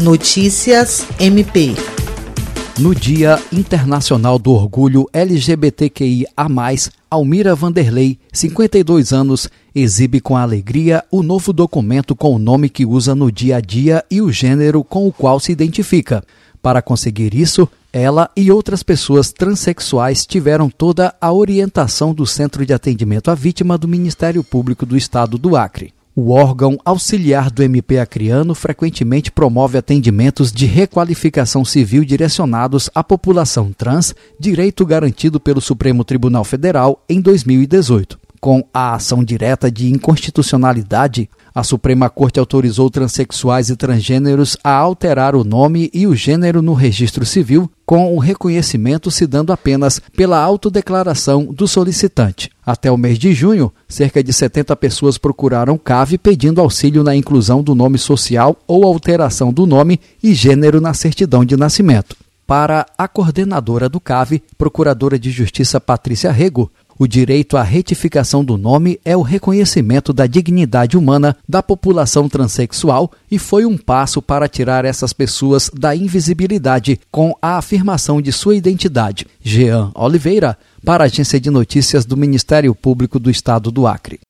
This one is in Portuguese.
Notícias MP. No Dia Internacional do Orgulho LGBTQIA, Almira Vanderlei, 52 anos, exibe com alegria o novo documento com o nome que usa no dia a dia e o gênero com o qual se identifica. Para conseguir isso, ela e outras pessoas transexuais tiveram toda a orientação do Centro de Atendimento à Vítima do Ministério Público do Estado do Acre. O órgão auxiliar do MP Acreano frequentemente promove atendimentos de requalificação civil direcionados à população trans, direito garantido pelo Supremo Tribunal Federal em 2018. Com a ação direta de inconstitucionalidade, a Suprema Corte autorizou transexuais e transgêneros a alterar o nome e o gênero no registro civil, com o reconhecimento se dando apenas pela autodeclaração do solicitante. Até o mês de junho, cerca de 70 pessoas procuraram CAV pedindo auxílio na inclusão do nome social ou alteração do nome e gênero na certidão de nascimento. Para a coordenadora do CAV, Procuradora de Justiça Patrícia Rego, o direito à retificação do nome é o reconhecimento da dignidade humana da população transexual e foi um passo para tirar essas pessoas da invisibilidade com a afirmação de sua identidade. Jean Oliveira, para a Agência de Notícias do Ministério Público do Estado do Acre.